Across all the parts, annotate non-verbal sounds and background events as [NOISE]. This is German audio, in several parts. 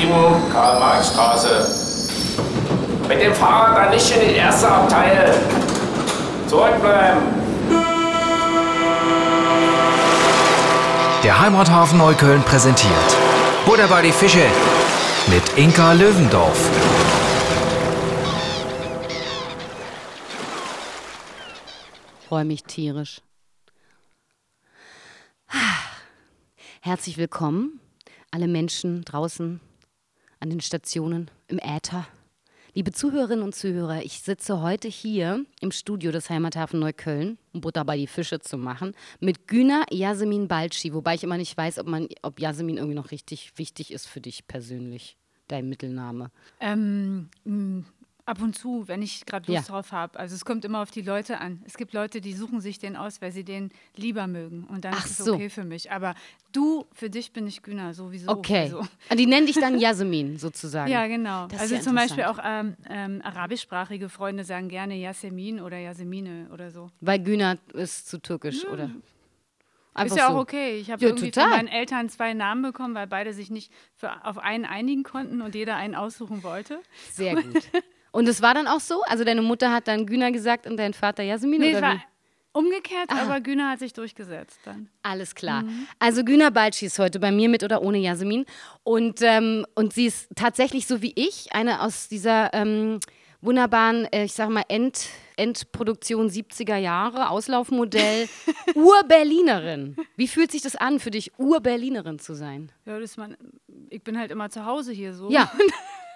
7, Karl-Marx-Straße. Mit dem Fahrrad dann nicht in die erste Abteil. Zurückbleiben. Der Heimathafen Neukölln präsentiert Butter bei die Fische mit Inka Löwendorf. freue mich tierisch. Herzlich willkommen, alle Menschen draußen an den Stationen, im Äther. Liebe Zuhörerinnen und Zuhörer, ich sitze heute hier im Studio des Heimathafen Neukölln, um Butter bei die Fische zu machen, mit Güner Yasemin Balci, wobei ich immer nicht weiß, ob, man, ob Yasemin irgendwie noch richtig wichtig ist für dich persönlich, dein Mittelname. Ähm, Ab und zu, wenn ich gerade Lust Ja. drauf habe. Also es kommt immer auf die Leute an. Es gibt Leute, die suchen sich den aus, weil sie den lieber mögen. Und dann Ach ist es so. okay für mich. Aber du, für dich bin ich Güner, sowieso. Okay. Also. Ah, Die nennen dich dann [LAUGHS] Yasemin sozusagen. Ja, genau. Das also ja zum Beispiel auch ähm, ähm, arabischsprachige Freunde sagen gerne Yasemin oder Yasemine oder so. Weil Güner ist zu türkisch, oder? Einfach ist ja so. auch okay. Ich habe Ja, irgendwie total. von meinen Eltern zwei Namen bekommen, weil beide sich nicht für, auf einen einigen konnten und jeder einen aussuchen wollte. Sehr gut. [LAUGHS] Und es war dann auch so? Also deine Mutter hat dann Güner gesagt und dein Vater Yasemin? Nee, oder es war wie? umgekehrt, aber Güner hat sich durchgesetzt dann. Alles klar. Mhm. Also Güner Balci ist heute bei mir mit oder ohne Yasemin. Und, ähm, und sie ist tatsächlich so wie ich, eine aus dieser ähm, wunderbaren, äh, ich sag mal, End, Endproduktion 70er Jahre, Auslaufmodell, [LAUGHS] Ur-Berlinerin. Wie fühlt sich das an für dich, Ur-Berlinerin zu sein? Ja, das man, ich bin halt immer zu Hause hier so. Ja. [LAUGHS]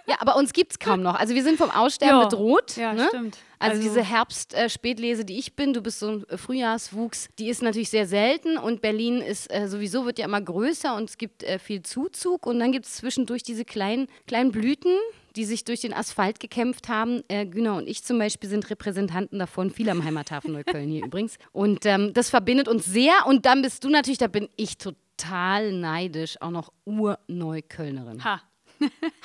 Ja, aber uns gibt es kaum noch. Also wir sind vom Aussterben Ja. bedroht. Ja, ne? stimmt. Also, Also- diese Herbst-Spätlese, die ich bin, du bist so ein äh, Frühjahrswuchs, die ist natürlich sehr selten und Berlin ist äh, sowieso, wird ja immer größer und es gibt äh, viel Zuzug und dann gibt es zwischendurch diese kleinen, kleinen Blüten, die sich durch den Asphalt gekämpft haben. Äh, Güner und ich zum Beispiel sind Repräsentanten davon, viele am Heimathafen Neukölln hier [LAUGHS] übrigens. Und ähm, das verbindet uns sehr und dann bist du natürlich, da bin ich total neidisch, auch noch Urneuköllnerin. Ha.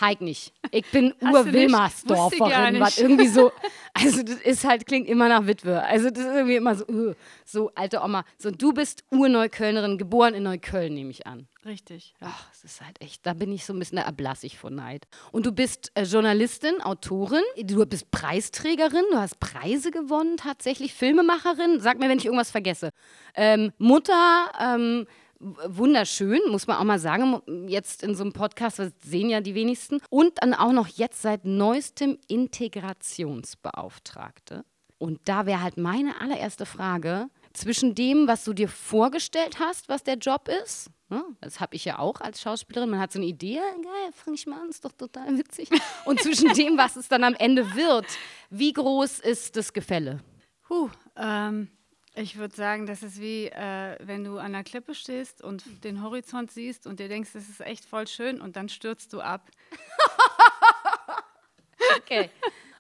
Heik nicht. Ich bin Ur-Wilmersdorferin, was irgendwie so, [LAUGHS] also das ist halt, klingt immer nach Witwe. Also das ist irgendwie immer so, uh, so alte Oma. So, du bist Urneuköllnerin, geboren in Neukölln, nehme ich an. Richtig. Ja. Ach, das ist halt echt, da bin ich so ein bisschen da erblass ich vor Neid. Und du bist äh, Journalistin, Autorin, du bist Preisträgerin, du hast Preise gewonnen tatsächlich, Filmemacherin, sag mir, wenn ich irgendwas vergesse. Ähm, Mutter, ähm, wunderschön, muss man auch mal sagen, jetzt in so einem Podcast, das sehen ja die wenigsten. Und dann auch noch jetzt seit neuestem Integrationsbeauftragte. Und da wäre halt meine allererste Frage, zwischen dem, was du dir vorgestellt hast, was der Job ist, ne? das habe ich ja auch als Schauspielerin, man hat so eine Idee, geil, fange ich mal an, ist doch total witzig. Und zwischen dem, was es dann am Ende wird, wie groß ist das Gefälle? Puh, ähm, ich würde sagen, das ist wie, äh, wenn du an der Klippe stehst und den Horizont siehst und dir denkst, das ist echt voll schön und dann stürzt du ab. [LAUGHS] Okay.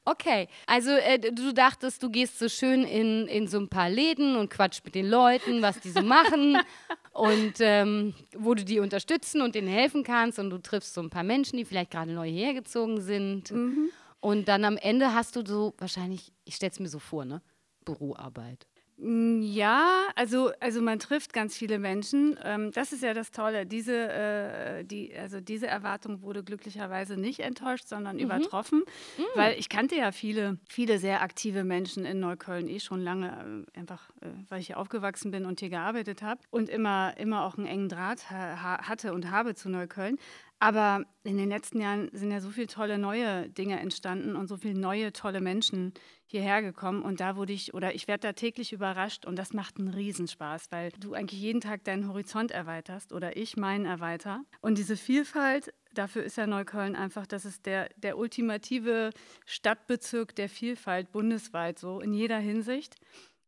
Okay, also äh, du dachtest, du gehst so schön in, in so ein paar Läden und quatsch mit den Leuten, was die so machen [LAUGHS] und ähm, wo du die unterstützen und denen helfen kannst und du triffst so ein paar Menschen, die vielleicht gerade neu hergezogen sind und dann am Ende hast du so wahrscheinlich, ich stelle es mir so vor, ne, Büroarbeit. Mm, Ja, also, also man trifft ganz viele Menschen. Ähm, das ist ja das Tolle. Diese, äh, die, also diese Erwartung wurde glücklicherweise nicht enttäuscht, sondern übertroffen. Weil ich kannte ja viele, viele sehr aktive Menschen in Neukölln eh schon lange, äh, einfach äh, weil ich hier aufgewachsen bin und hier gearbeitet habe und immer, immer auch einen engen Draht ha ha- hatte und habe zu Neukölln. Aber in den letzten Jahren sind ja so viele tolle neue Dinge entstanden und so viele neue tolle Menschen hierher gekommen. Und da wurde ich, oder ich werde da täglich überrascht und das macht einen Riesenspaß, weil du eigentlich jeden Tag deinen Horizont erweiterst oder ich meinen erweiter. Und diese Vielfalt, dafür ist ja Neukölln einfach, das ist der, der ultimative Stadtbezirk der Vielfalt bundesweit so in jeder Hinsicht.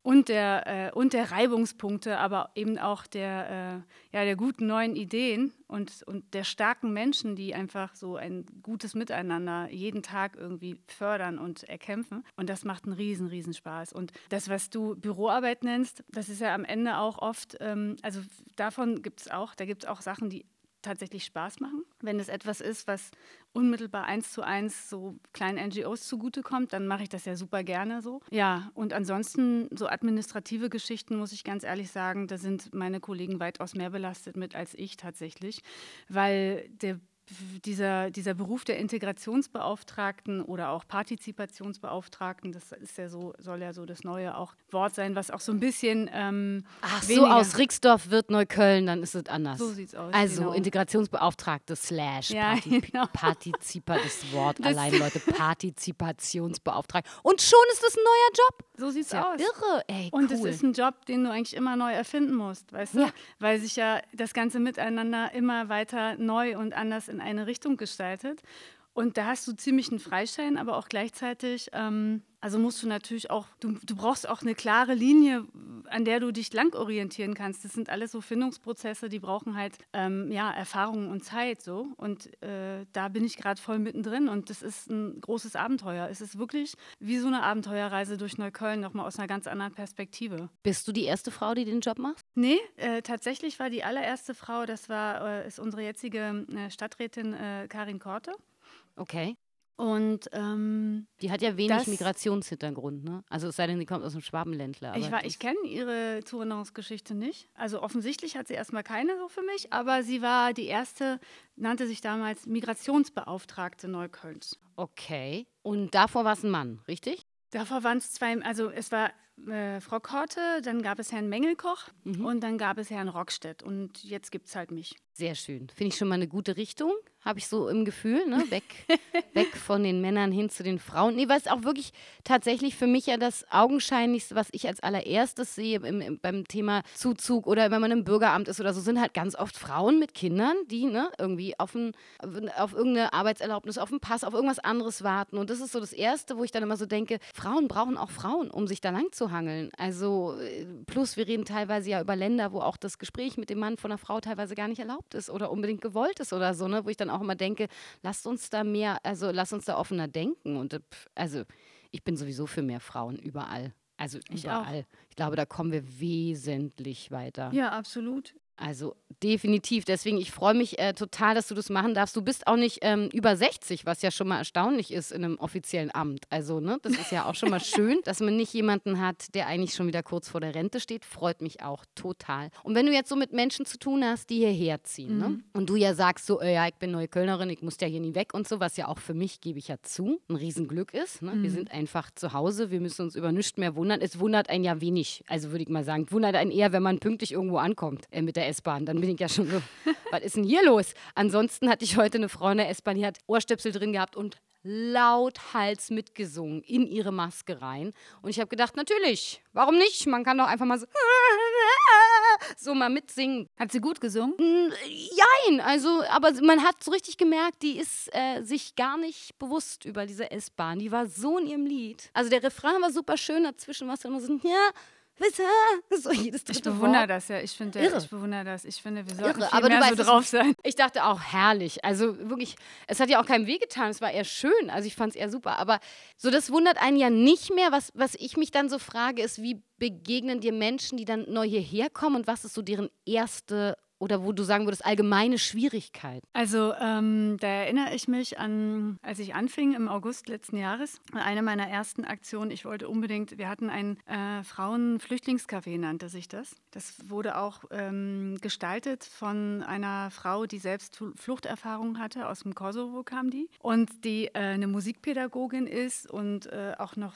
Und der, äh, und der Reibungspunkte, aber eben auch der, äh, ja, der guten neuen Ideen und, und der starken Menschen, die einfach so ein gutes Miteinander jeden Tag irgendwie fördern und erkämpfen. Und das macht einen riesen, riesen Spaß. Und das, was du Büroarbeit nennst, das ist ja am Ende auch oft, ähm, also davon gibt es auch, da gibt es auch Sachen, die tatsächlich Spaß machen. Wenn es etwas ist, was unmittelbar eins zu eins so kleinen NGOs zugutekommt, dann mache ich das ja super gerne so. Ja, und ansonsten so administrative Geschichten, muss ich ganz ehrlich sagen, da sind meine Kollegen weitaus mehr belastet mit als ich tatsächlich, weil der dieser, dieser Beruf der Integrationsbeauftragten oder auch Partizipationsbeauftragten, das ist ja so, soll ja so das neue auch Wort sein, was auch so ein bisschen ähm, Ach so, aus Rixdorf wird Neukölln, dann ist es anders. So sieht's aus. Also genau. Integrationsbeauftragte slash Ja, Parti [LAUGHS] genau. Partizipa, das Wort allein, Leute, Partizipationsbeauftragte. Und schon ist das ein neuer Job. So sieht's Ist ja aus. irre, ey, Und cool. es ist ein Job, den du eigentlich immer neu erfinden musst, weißt du? Ja. Weil sich ja das ganze Miteinander immer weiter neu und anders in eine Richtung gestaltet. Und da hast du ziemlich einen Freischein, aber auch gleichzeitig, ähm, also musst du natürlich auch, du, du brauchst auch eine klare Linie, an der du dich lang orientieren kannst. Das sind alles so Findungsprozesse, die brauchen halt ähm, ja, Erfahrung und Zeit so. Und äh, da bin ich gerade voll mittendrin und das ist ein großes Abenteuer. Es ist wirklich wie so eine Abenteuerreise durch Neukölln, nochmal aus einer ganz anderen Perspektive. Bist du die erste Frau, die den Job macht? Nee, äh, tatsächlich war die allererste Frau, das war, äh, ist unsere jetzige äh, Stadträtin äh, Karin Korte. Okay. Und ähm, Die hat ja wenig Das- Migrationshintergrund, ne? Also es sei denn, sie kommt aus dem Schwabenländler. ich, war- ich kenne ihre Zuwanderungsgeschichte nicht. Also offensichtlich hat sie erstmal keine so für mich, aber sie war die erste, nannte sich damals Migrationsbeauftragte Neuköllns. Okay. Und davor war es ein Mann, richtig? Davor waren es zwei, also es war äh, Frau Korte, dann gab es Herrn Mengelkoch und dann gab es Herrn Rockstedt und jetzt gibt es halt mich. Sehr schön. Finde ich schon mal eine gute Richtung. Habe ich so im Gefühl, ne? [LAUGHS] Weg, weg von den Männern hin zu den Frauen. Nee, weil es auch wirklich tatsächlich für mich ja das Augenscheinlichste, was ich als allererstes sehe im, im, beim Thema Zuzug oder wenn man im Bürgeramt ist oder so, sind halt ganz oft Frauen mit Kindern, die ne, irgendwie auf, ein, auf irgendeine Arbeitserlaubnis, auf einen Pass, auf irgendwas anderes warten. Und das ist so das Erste, wo ich dann immer so denke, Frauen brauchen auch Frauen, um sich da lang zu hangeln. Also äh, plus wir reden teilweise ja über Länder, wo auch das Gespräch mit dem Mann von einer Frau teilweise gar nicht erlaubt ist oder unbedingt gewollt ist oder so, ne? wo ich dann auch immer denke, lasst uns da mehr, also lasst uns da offener denken. Und äh, also ich bin sowieso für mehr Frauen überall. Also Ich auch. überall. Ich glaube, da kommen wir wesentlich weiter. Ja, absolut. Also definitiv. Deswegen, ich freue mich äh, total, dass du das machen darfst. Du bist auch nicht ähm, über 60, was ja schon mal erstaunlich ist in einem offiziellen Amt. Also, ne, das ist ja auch schon mal schön, dass man nicht jemanden hat, der eigentlich schon wieder kurz vor der Rente steht. Freut mich auch total. Und wenn du jetzt so mit Menschen zu tun hast, die hierher ziehen, ne? und du ja sagst so, äh, ja, ich bin Neuköllnerin, ich muss ja hier nie weg und so, was ja auch für mich, gebe ich ja zu, ein Riesenglück ist. Ne? Wir sind einfach zu Hause, wir müssen uns über nichts mehr wundern. Es wundert einen ja wenig, also würde ich mal sagen, wundert einen eher, wenn man pünktlich irgendwo ankommt äh, mit der S-Bahn. Dann bin ich ja schon so, [LAUGHS] was ist denn hier los? Ansonsten hatte ich heute eine Frau in der S-Bahn, die hat Ohrstöpsel drin gehabt und lauthals mitgesungen in ihre Maske rein. Und ich habe gedacht, natürlich, warum nicht? Man kann doch einfach mal so, [LAUGHS] so mal mitsingen. Hat sie gut gesungen? Jein, also, aber man hat so richtig gemerkt, die ist äh, sich gar nicht bewusst über diese S-Bahn. Die war so in ihrem Lied. Also der Refrain war super schön, dazwischen war es immer so, ja, bitte, so jedes dritte Ich bewundere Wort. das ja. Ich finde, Irre. ich bewundere das. Ich finde, wir sollten Irre, viel aber du mehr weißt so drauf sein. Ich dachte auch herrlich. Also wirklich, es hat ja auch keinem wehgetan. Es war eher schön. Also ich fand es eher super. Aber so, das wundert einen ja nicht mehr. Was, was ich mich dann so frage, ist, wie begegnen dir Menschen, die dann neu hierher kommen und was ist so deren erste oder wo du sagen würdest, allgemeine Schwierigkeit? Also ähm, da erinnere ich mich an, als ich anfing im August letzten Jahres, eine meiner ersten Aktionen. Ich wollte unbedingt, wir hatten ein äh, Frauen-Flüchtlingscafé, nannte sich das. Das wurde auch ähm, gestaltet von einer Frau, die selbst Fl- Fluchterfahrung hatte. Aus dem Kosovo kam die. Und die äh, eine Musikpädagogin ist und äh, auch noch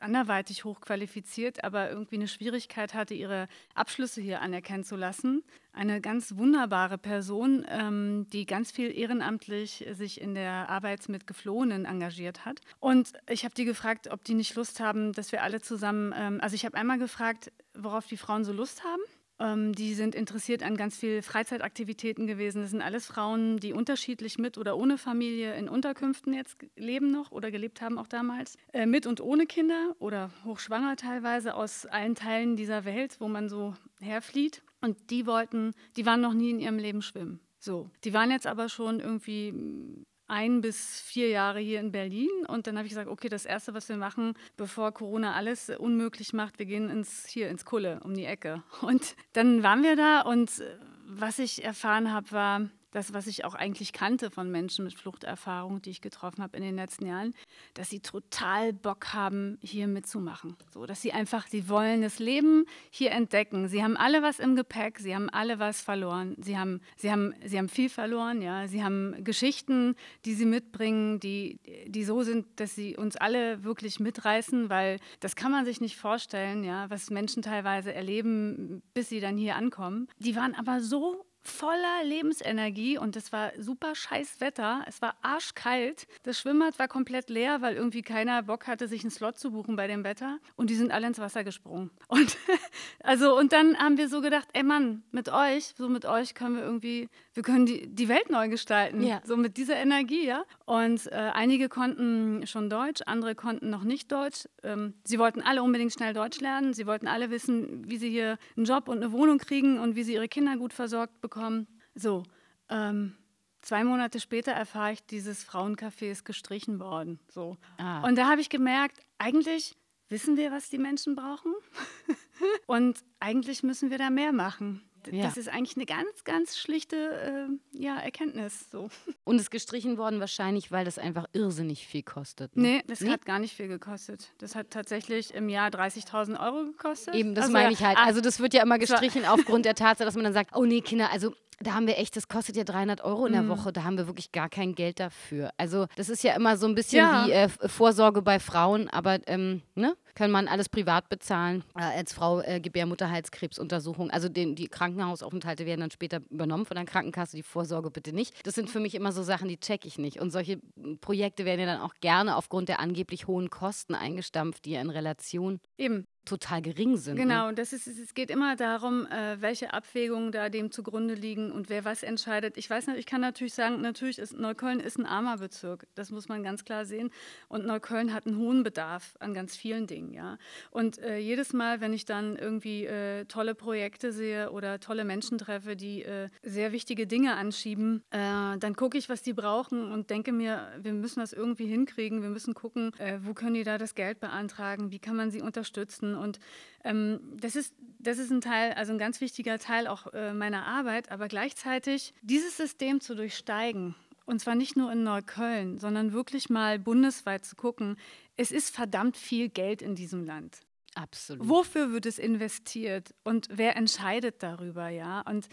anderweitig hochqualifiziert, aber irgendwie eine Schwierigkeit hatte, ihre Abschlüsse hier anerkennen zu lassen. Eine ganz wunderbare Person, ähm, die ganz viel ehrenamtlich sich in der Arbeit mit Geflohenen engagiert hat. Und ich habe die gefragt, ob die nicht Lust haben, dass wir alle zusammen, ähm, also ich habe einmal gefragt, worauf die Frauen so Lust haben. Ähm, die sind interessiert an ganz viel Freizeitaktivitäten gewesen. Das sind alles Frauen, die unterschiedlich mit oder ohne Familie in Unterkünften jetzt leben noch oder gelebt haben auch damals. Äh, mit und ohne Kinder oder hochschwanger teilweise aus allen Teilen dieser Welt, wo man so herflieht. Und die wollten, die waren noch nie in ihrem Leben schwimmen. So. Die waren jetzt aber schon irgendwie ein bis vier Jahre hier in Berlin und dann habe ich gesagt, okay, das Erste, was wir machen, bevor Corona alles unmöglich macht, wir gehen ins, hier ins Kulle um die Ecke. Und dann waren wir da und äh, was ich erfahren habe, war, das, was ich auch eigentlich kannte von Menschen mit Fluchterfahrung, die ich getroffen habe in den letzten Jahren, dass sie total Bock haben, hier mitzumachen. So, dass sie einfach, sie wollen das Leben hier entdecken. Sie haben alle was im Gepäck, sie haben alle was verloren. Sie haben, sie haben, sie haben viel verloren, ja. Sie haben Geschichten, die sie mitbringen, die, die so sind, dass sie uns alle wirklich mitreißen, weil das kann man sich nicht vorstellen, ja, was Menschen teilweise erleben, bis sie dann hier ankommen. Die waren aber so voller Lebensenergie und es war super scheiß Wetter. Es war arschkalt. Das Schwimmbad war komplett leer, weil irgendwie keiner Bock hatte, sich einen Slot zu buchen bei dem Wetter. Und die sind alle ins Wasser gesprungen. [LAUGHS] Und also und dann haben wir so gedacht, ey Mann, mit euch, so mit euch können wir irgendwie, wir können die, die Welt neu gestalten. Ja. So mit dieser Energie, ja. Und äh, einige konnten schon Deutsch, andere konnten noch nicht Deutsch. Ähm, sie wollten alle unbedingt schnell Deutsch lernen. Sie wollten alle wissen, wie sie hier einen Job und eine Wohnung kriegen und wie sie ihre Kinder gut versorgt bekommen bekommen. So, ähm, zwei Monate später erfahre ich, dieses Frauencafé ist gestrichen worden. So. Ah. Und da habe ich gemerkt, eigentlich wissen wir, was die Menschen brauchen. [LAUGHS] und eigentlich müssen wir da mehr machen. Ja. Das ist eigentlich eine ganz, ganz schlichte äh, ja, Erkenntnis. So. [LAUGHS] Und ist gestrichen worden wahrscheinlich, weil das einfach irrsinnig viel kostet. Ne? Nee, das nee? hat gar nicht viel gekostet. Das hat tatsächlich im Jahr 30.000 Euro gekostet. Eben, das also, meine ich halt. Also das wird ja immer gestrichen [LAUGHS] aufgrund der Tatsache, dass man dann sagt, oh nee, Kinder, also da haben wir echt, das kostet ja 300 Euro in der mhm. Woche, da haben wir wirklich gar kein Geld dafür. Also das ist ja immer so ein bisschen ja. wie äh, Vorsorge bei Frauen, aber ähm, ne? Kann man alles privat bezahlen. Äh, als Frau äh, Gebärmutterhalskrebsuntersuchung, also den, die Krankenhausaufenthalte werden dann später übernommen von der Krankenkasse, die Vorsorge bitte nicht. Das sind für mich immer so Sachen, die checke ich nicht. Und solche Projekte werden ja dann auch gerne aufgrund der angeblich hohen Kosten eingestampft, die ja in Relation Eben total gering sind. Ne? Genau, ne? das ist, es geht immer darum, äh, welche Abwägungen da dem zugrunde liegen und wer was entscheidet. Ich weiß nicht, ich kann natürlich sagen, natürlich ist Neukölln ist ein armer Bezirk, das muss man ganz klar sehen. Und Neukölln hat einen hohen Bedarf an ganz vielen Dingen, ja. Und äh, jedes Mal, wenn ich dann irgendwie äh, tolle Projekte sehe oder tolle Menschen treffe, die äh, sehr wichtige Dinge anschieben, äh, dann gucke ich, was die brauchen und denke mir, wir müssen das irgendwie hinkriegen. Wir müssen gucken, äh, wo können die da das Geld beantragen, wie kann man sie unterstützen und ähm, das, ist, das ist ein Teil, also ein ganz wichtiger Teil auch äh, meiner Arbeit, aber gleichzeitig dieses System zu durchsteigen. Und zwar nicht nur in Neukölln, sondern wirklich mal bundesweit zu gucken. Es ist verdammt viel Geld in diesem Land. Absolut. Wofür wird es investiert und wer entscheidet darüber, ja? Und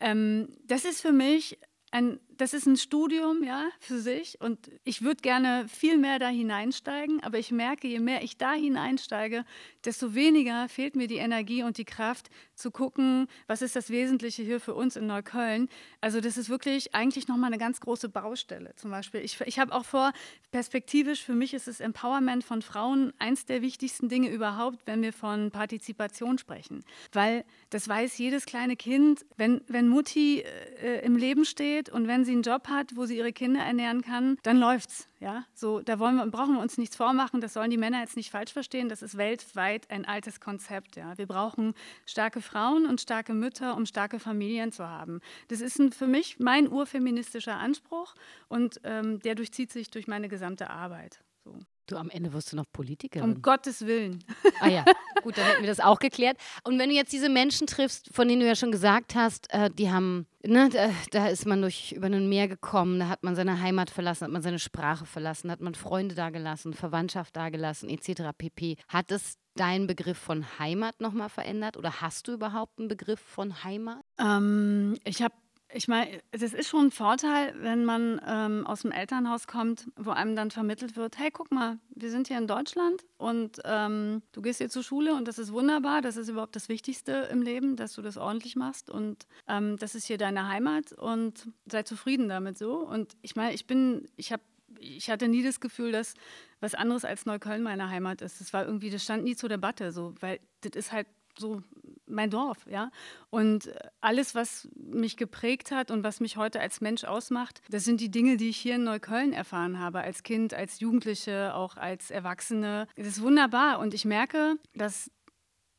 ähm, das ist für mich ein, das ist ein Studium, ja, für sich. Und ich würde gerne viel mehr da hineinsteigen, aber ich merke, je mehr ich da hineinsteige, desto weniger fehlt mir die Energie und die Kraft zu gucken, was ist das Wesentliche hier für uns in Neukölln. Also das ist wirklich eigentlich nochmal eine ganz große Baustelle. Zum Beispiel, ich, ich habe auch vor, perspektivisch, für mich ist das Empowerment von Frauen eins der wichtigsten Dinge überhaupt, wenn wir von Partizipation sprechen. Weil das weiß jedes kleine Kind, wenn, wenn Mutti äh, im Leben steht und wenn sie einen Job hat, wo sie ihre Kinder ernähren kann, dann läuft's. Ja? So, da wollen wir, brauchen wir uns nichts vormachen, das sollen die Männer jetzt nicht falsch verstehen, das ist weltweit ein altes Konzept. Ja? Wir brauchen starke Frauen und starke Mütter, um starke Familien zu haben. Das ist ein, für mich mein urfeministischer Anspruch und ähm, der durchzieht sich durch meine gesamte Arbeit. So. Du, am Ende wirst du noch Politikerin. Um Gottes Willen. [LAUGHS] Ah ja, gut, dann hätten wir das auch geklärt. Und wenn du jetzt diese Menschen triffst, von denen du ja schon gesagt hast, äh, die haben, ne, da, da, ist man durch über ein Meer gekommen, da hat man seine Heimat verlassen, hat man seine Sprache verlassen, hat man Freunde dagelassen, Verwandtschaft dagelassen, etc. pp. Hat es deinen Begriff von Heimat nochmal verändert oder hast du überhaupt einen Begriff von Heimat? Ähm, ich habe ich meine, es ist schon ein Vorteil, wenn man ähm, aus dem Elternhaus kommt, wo einem dann vermittelt wird, hey, guck mal, wir sind hier in Deutschland und ähm, du gehst hier zur Schule und das ist wunderbar, das ist überhaupt das Wichtigste im Leben, dass du das ordentlich machst und ähm, das ist hier deine Heimat und sei zufrieden damit so. Und ich meine, ich bin, ich habe ich hatte nie das Gefühl, dass was anderes als Neukölln meine Heimat ist. Das war irgendwie, das stand nie zur Debatte, so, weil das ist halt so mein Dorf, ja. Und alles, was mich geprägt hat und was mich heute als Mensch ausmacht, das sind die Dinge, die ich hier in Neukölln erfahren habe, als Kind, als Jugendliche, auch als Erwachsene. Das ist wunderbar und ich merke, dass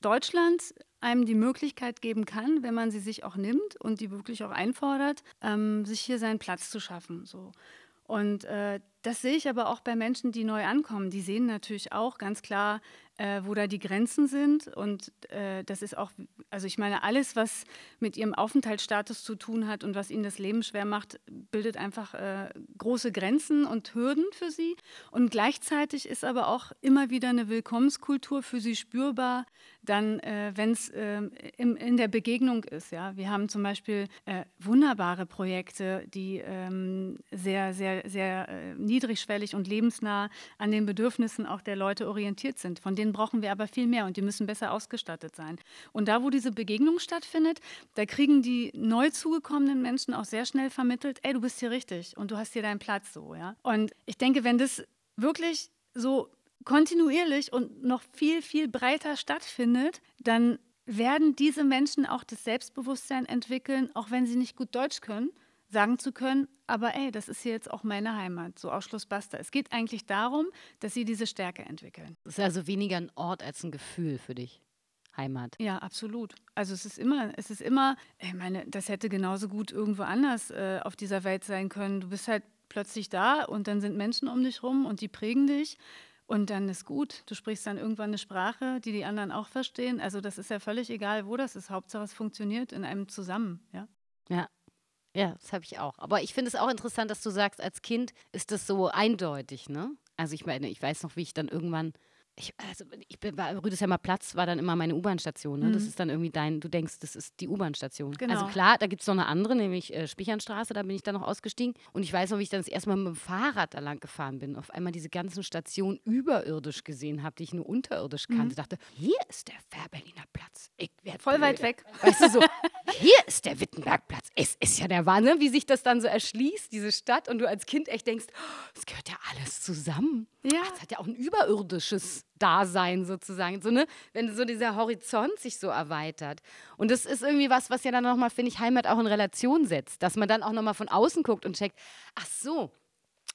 Deutschland einem die Möglichkeit geben kann, wenn man sie sich auch nimmt und die wirklich auch einfordert, ähm, sich hier seinen Platz zu schaffen. So. Und äh, das sehe ich aber auch bei Menschen, die neu ankommen. Die sehen natürlich auch ganz klar, äh, wo da die Grenzen sind. Und äh, das ist auch, also ich meine, alles, was mit ihrem Aufenthaltsstatus zu tun hat und was ihnen das Leben schwer macht, bildet einfach äh, große Grenzen und Hürden für sie. Und gleichzeitig ist aber auch immer wieder eine Willkommenskultur für sie spürbar, dann, äh, wenn es äh, in der Begegnung ist. Ja? Wir haben zum Beispiel äh, wunderbare Projekte, die ähm, sehr, sehr, sehr äh, niedrigschwellig und lebensnah an den Bedürfnissen auch der Leute orientiert sind. Von denen brauchen wir aber viel mehr und die müssen besser ausgestattet sein. Und da, wo diese Begegnung stattfindet, da kriegen die neu zugekommenen Menschen auch sehr schnell vermittelt, ey, du bist hier richtig und du hast hier deinen Platz so. Ja? Und ich denke, wenn das wirklich so kontinuierlich und noch viel, viel breiter stattfindet, dann werden diese Menschen auch das Selbstbewusstsein entwickeln, auch wenn sie nicht gut Deutsch können, sagen zu können, aber ey, das ist hier jetzt auch meine Heimat, so Ausschluss basta. Es geht eigentlich darum, dass sie diese Stärke entwickeln. Das ist also weniger ein Ort als ein Gefühl für dich. Heimat. Ja, absolut. Also es ist immer, es ist immer, ich meine, das hätte genauso gut irgendwo anders äh, auf dieser Welt sein können. Du bist halt plötzlich da und dann sind Menschen um dich rum und die prägen dich. Und dann ist gut. Du sprichst dann irgendwann eine Sprache, die die anderen auch verstehen. Also das ist ja völlig egal, wo das ist. Hauptsache es funktioniert in einem zusammen. Ja. Ja. Ja, das habe ich auch. Aber ich finde es auch interessant, dass du sagst, als Kind ist das so eindeutig, ne? Also ich meine, ich weiß noch, wie ich dann irgendwann ich, also ich bin, war, Rüdesheimer Platz war dann immer meine U-Bahn-Station. Ne? Mhm. Das ist dann irgendwie dein, du denkst, das ist die U-Bahn-Station. Also genau. Also klar, da gibt es noch eine andere, nämlich äh, Spichernstraße, da bin ich dann noch ausgestiegen. Und ich weiß noch, wie ich dann das erste Mal mit dem Fahrrad da lang gefahren bin. Auf einmal diese ganzen Stationen überirdisch gesehen habe, die ich nur unterirdisch kannte. Mhm. dachte, hier ist der Fährberliner Platz. Ich Voll weit weg. [LAUGHS] Weißt du so, hier ist der Wittenbergplatz. Es ist ja der Wahnsinn, wie sich das dann so erschließt, diese Stadt. Und du als Kind echt denkst, oh, es gehört ja alles zusammen. Ja. Es hat ja auch ein überirdisches Dasein sozusagen. So, ne? Wenn so dieser Horizont sich so erweitert. Und das ist irgendwie was, was ja dann nochmal, finde ich, Heimat auch in Relation setzt. Dass man dann auch nochmal von außen guckt und checkt, ach so,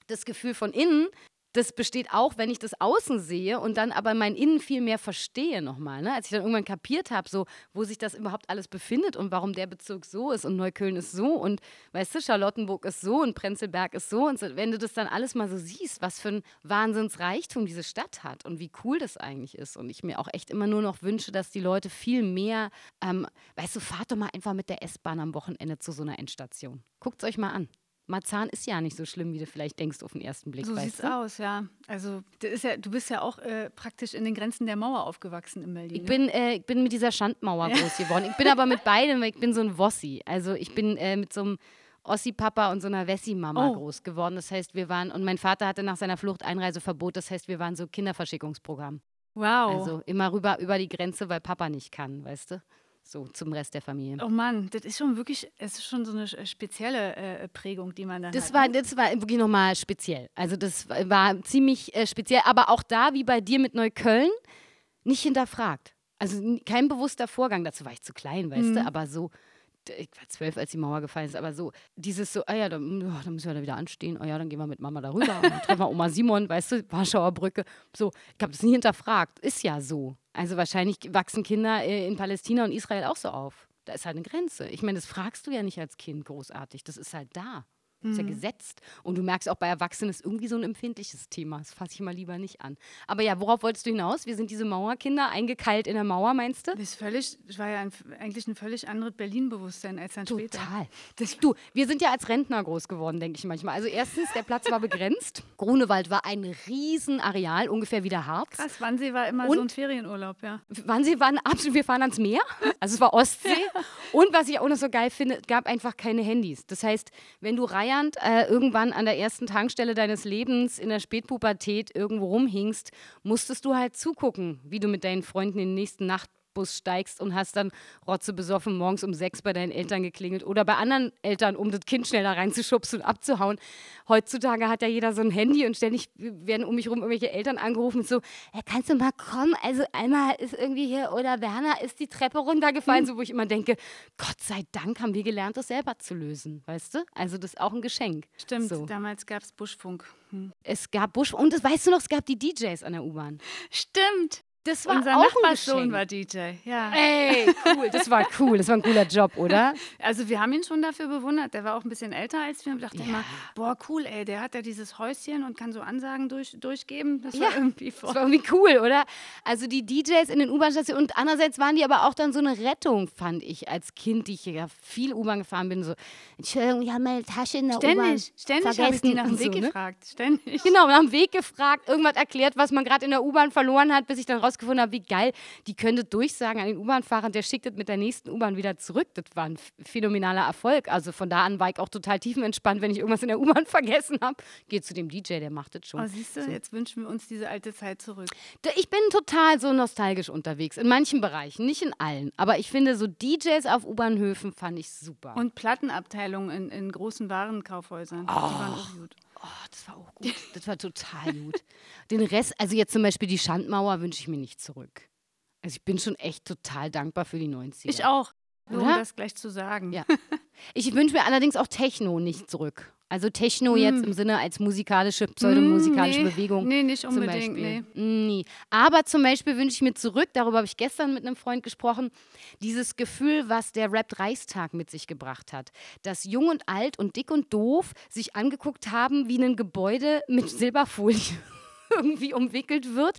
das Gefühl von innen das besteht auch, wenn ich das außen sehe und dann aber mein Innen viel mehr verstehe nochmal. Ne? Als ich dann irgendwann kapiert habe, so, wo sich das überhaupt alles befindet und warum der Bezirk so ist und Neukölln ist so und weißt du, Charlottenburg ist so und Prenzlberg ist so. Und so, wenn du das dann alles mal so siehst, was für ein Wahnsinnsreichtum diese Stadt hat und wie cool das eigentlich ist. Und ich mir auch echt immer nur noch wünsche, dass die Leute viel mehr, ähm, weißt du, fahrt doch mal einfach mit der S-Bahn am Wochenende zu so einer Endstation. Guckt es euch mal an. Marzahn ist ja nicht so schlimm, wie du vielleicht denkst auf den ersten Blick. So sieht's du? aus, ja. Also ja, du bist ja auch äh, praktisch in den Grenzen der Mauer aufgewachsen in Berlin. Ich bin, äh, ich bin mit dieser Schandmauer ja. groß geworden. Ich bin aber mit beidem, ich bin so ein Wossi. Also ich bin äh, mit so einem Ossi-Papa und so einer Wessi-Mama oh. groß geworden. Das heißt, wir waren, und mein Vater hatte nach seiner Flucht Einreiseverbot, das heißt, wir waren so Kinderverschickungsprogramm. Wow. Also immer rüber über die Grenze, weil Papa nicht kann, weißt du? So zum Rest der Familie. Oh Mann, das ist schon wirklich, es ist schon so eine spezielle äh, Prägung, die man dann das hat. War, ne? das war wirklich nochmal speziell. Also das war ziemlich äh, speziell, aber auch da, wie bei dir mit Neukölln, nicht hinterfragt. Also kein bewusster Vorgang, dazu war ich zu klein, weißt mhm. du, aber so, ich war zwölf, als die Mauer gefallen ist, aber so, dieses so, ah ja, dann, oh, dann müssen wir da wieder anstehen, oh ja, dann gehen wir mit Mama darüber, und dann treffen wir Oma Simon, weißt du, Warschauer Brücke. So, ich habe das nie hinterfragt, ist ja so. Also wahrscheinlich wachsen Kinder äh, in Palästina und Israel auch so auf. Da ist halt eine Grenze. Ich meine, das fragst du ja nicht als Kind großartig, das ist halt da. Ist ja mhm. gesetzt. Und du merkst auch bei Erwachsenen ist irgendwie so ein empfindliches Thema. Das fasse ich mal lieber nicht an. Aber ja, worauf wolltest du hinaus? Wir sind diese Mauerkinder, eingekeilt in der Mauer, meinst du? Das, ist völlig, das war ja ein, eigentlich ein völlig anderes Berlin-Bewusstsein als dann Total. später. Total. Du, wir sind ja als Rentner groß geworden, denke ich manchmal. Also erstens, der Platz war begrenzt. Grunewald war ein Riesenareal, ungefähr wie der Harz. Krass, Wannsee war immer Und so ein Ferienurlaub, ja. Wannsee war ein absolut, wir fahren ans Meer. [LAUGHS] Also es war Ostsee. Und was ich auch noch so geil finde, gab einfach keine Handys. Das heißt, wenn du reiernd äh, irgendwann an der ersten Tankstelle deines Lebens in der Spätpubertät irgendwo rumhingst, musstest du halt zugucken, wie du mit deinen Freunden in den nächsten Nacht Bus steigst und hast dann Rotze besoffen morgens um sechs bei deinen Eltern geklingelt oder bei anderen Eltern, um das Kind schneller reinzuschubsen und abzuhauen. Heutzutage hat ja jeder so ein Handy und ständig werden um mich herum irgendwelche Eltern angerufen und so, hey, kannst du mal kommen? Also einmal ist irgendwie hier, oder Werner ist die Treppe runtergefallen, mhm. so wo ich immer denke, Gott sei Dank haben wir gelernt, das selber zu lösen, weißt du? Also das ist auch ein Geschenk. Stimmt, so. damals gab es Buschfunk. Hm. Es gab Buschfunk und das weißt du noch, es gab die DJs an der U-Bahn. Stimmt. Das war Unser auch ein Nachbarssohn war DJ. Ja. Ey, cool, das war cool, das war ein cooler Job, oder? [LAUGHS] Also wir haben ihn schon dafür bewundert. Der war auch ein bisschen älter als wir und dachte immer, boah, cool, ey, der hat ja dieses Häuschen und kann so Ansagen durch, durchgeben. Das war Ja, irgendwie Das voll. war irgendwie cool, oder? Also die DJs in den U-Bahn-Stationen und andererseits waren die aber auch dann so eine Rettung, fand ich, als Kind, die ich ja viel U-Bahn gefahren bin, so, Entschuldigung, ich habe meine Tasche in der U-Bahn Ständig, ständig habe ich die nach dem Weg so, ne? gefragt. Ständig. Genau, nach dem Weg gefragt, irgendwas erklärt, was man gerade in der U-Bahn verloren hat, bis ich dann rausgefunden habe, wie geil, die könnte durchsagen an den U-Bahn-Fahrer, der schickt das mit der nächsten U-Bahn wieder zurück. Das war ein ph- phänomenaler Erfolg. Also von da an war ich auch total tiefenentspannt, wenn ich irgendwas in der U-Bahn [LAUGHS] vergessen habe. Geh zu dem DJ, der macht das schon. Oh, siehst du, jetzt wünschen wir uns diese alte Zeit zurück. Ich bin total so nostalgisch unterwegs, in manchen Bereichen, nicht in allen. Aber ich finde, so DJs auf U-Bahnhöfen fand ich super. Und Plattenabteilungen in, in großen Warenkaufhäusern. Die waren auch gut. Oh, das war auch gut. Das war total gut. Den Rest, also jetzt zum Beispiel die Schandmauer, wünsche ich mir nicht zurück. Also ich bin schon echt total dankbar für die 90er. Ich auch. Nur um das gleich zu sagen. Ja. Ich wünsche mir allerdings auch Techno nicht zurück. Also Techno jetzt im Sinne als musikalische, pseudomusikalische Mm, nee. Bewegung. Nee, nicht unbedingt, Beispiel. Nee. Aber zum Beispiel wünsche ich mir zurück, darüber habe ich gestern mit einem Freund gesprochen, dieses Gefühl, was der Rap-Reichstag mit sich gebracht hat. Dass Jung und Alt und Dick und Doof sich angeguckt haben, wie ein Gebäude mit Silberfolie [LAUGHS] irgendwie umwickelt wird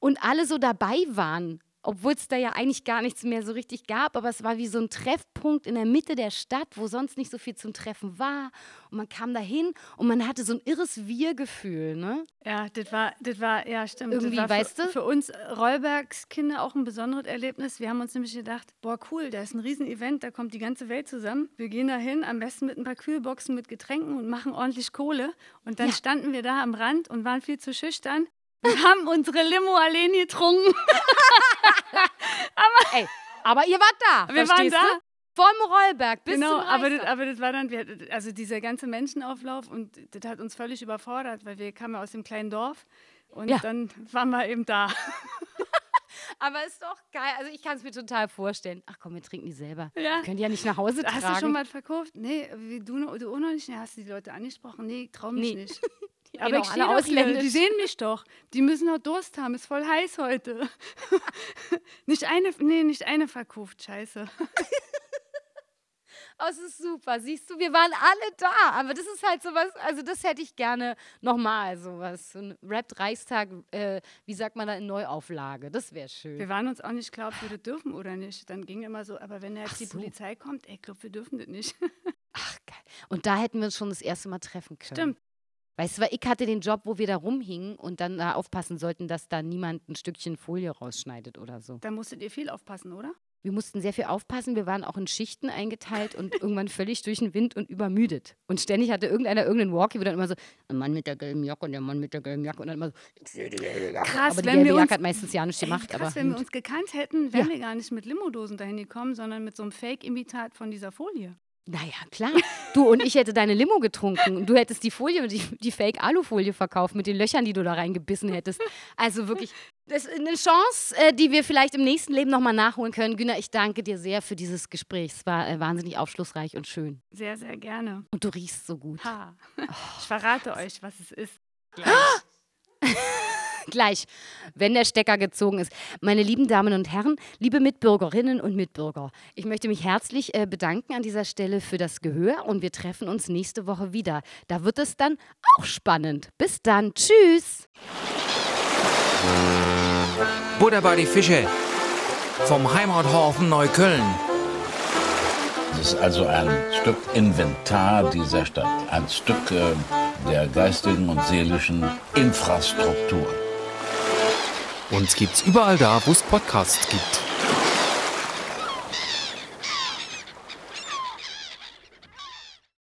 und alle so dabei waren. Obwohl es da ja eigentlich gar nichts mehr so richtig gab, aber es war wie so ein Treffpunkt in der Mitte der Stadt, wo sonst nicht so viel zum Treffen war. Und man kam da hin und man hatte so ein irres Wir-Gefühl. Ne? Ja, das war, das war, ja, stimmt. Irgendwie, das war weißt für, du? Für uns Rollbergs Kinder auch ein besonderes Erlebnis. Wir haben uns nämlich gedacht, boah, cool, da ist ein Riesen-Event, da kommt die ganze Welt zusammen. Wir gehen da hin, am besten mit ein paar Kühlboxen mit Getränken und machen ordentlich Kohle. Und dann Ja. standen wir da am Rand und waren viel zu schüchtern. Und haben unsere Limo allein getrunken. [LAUGHS] Ey, aber ihr wart da. Wir waren da. Du? Vom Rollberg bis genau, zum aber das, aber das war dann, wir, also dieser ganze Menschenauflauf und das hat uns völlig überfordert, weil wir kamen aus dem kleinen Dorf und Ja. dann waren wir eben da. [LAUGHS] Aber ist doch geil. Also ich kann es mir total vorstellen. Ach komm, wir trinken die selber. Ja. Könnt ihr ja nicht nach Hause Hast tragen. du schon mal verkauft? Nee, du, du auch noch nicht? Nee, hast du die Leute angesprochen? Nee, trau mich Nee. nicht. [LAUGHS] Die Aber ich auch stehe ausländisch. Die sehen mich doch. Die müssen doch Durst haben. Ist voll heiß heute. [LAUGHS] nicht eine, nee, nicht eine verkauft. Scheiße. [LAUGHS] Oh, es ist super. Siehst du, wir waren alle da. Aber das ist halt sowas, also das hätte ich gerne nochmal, sowas. So ein Rap-Reichstag, äh, wie sagt man da, in Neuauflage. Das wäre schön. Wir waren uns auch nicht klar, ob wir das dürfen oder nicht. Dann ging immer so, aber wenn jetzt Ach die so. Polizei kommt, ey, ich glaube, wir dürfen das nicht. [LAUGHS] Ach, geil. Und da hätten wir uns schon das erste Mal treffen können. Stimmt. Weißt du, weil ich hatte den Job, wo wir da rumhingen und dann da aufpassen sollten, dass da niemand ein Stückchen Folie rausschneidet oder so. Da musstet ihr viel aufpassen, oder? Wir mussten sehr viel aufpassen. Wir waren auch in Schichten eingeteilt und [LAUGHS] irgendwann völlig durch den Wind und übermüdet. Und ständig hatte irgendeiner irgendeinen Walkie, wo dann immer so, der Mann mit der gelben Jacke und der Mann mit der gelben Jacke und dann immer so. Krass, aber die wenn gelbe wir Jacke uns- hat meistens ja nichts Ey, gemacht. krass, aber wenn wir uns gekannt hätten, wären Ja. wir gar nicht mit Limodosen dahin gekommen, sondern mit so einem Fake-Imitat von dieser Folie. Naja, klar. Du und ich hätte deine Limo getrunken und du hättest die Folie, die, die Fake-Alufolie verkauft mit den Löchern, die du da reingebissen hättest. Also wirklich, das ist eine Chance, äh, die wir vielleicht im nächsten Leben nochmal nachholen können. Günter, ich danke dir sehr für dieses Gespräch. Es war äh, wahnsinnig aufschlussreich und schön. Sehr, sehr gerne. Und du riechst so gut. Ha. Ich verrate euch, was es ist. [LAUGHS] Gleich, wenn der Stecker gezogen ist. Meine lieben Damen und Herren, liebe Mitbürgerinnen und Mitbürger, ich möchte mich herzlich äh, bedanken an dieser Stelle für das Gehör und wir treffen uns nächste Woche wieder. Da wird es dann auch spannend. Bis dann. Tschüss. Buddha bei die Fische. Vom Heimathafen Neukölln. Es ist also ein Stück Inventar dieser Stadt, ein Stück äh, der geistigen und seelischen Infrastruktur. Uns gibt's überall da, wo es Podcasts gibt.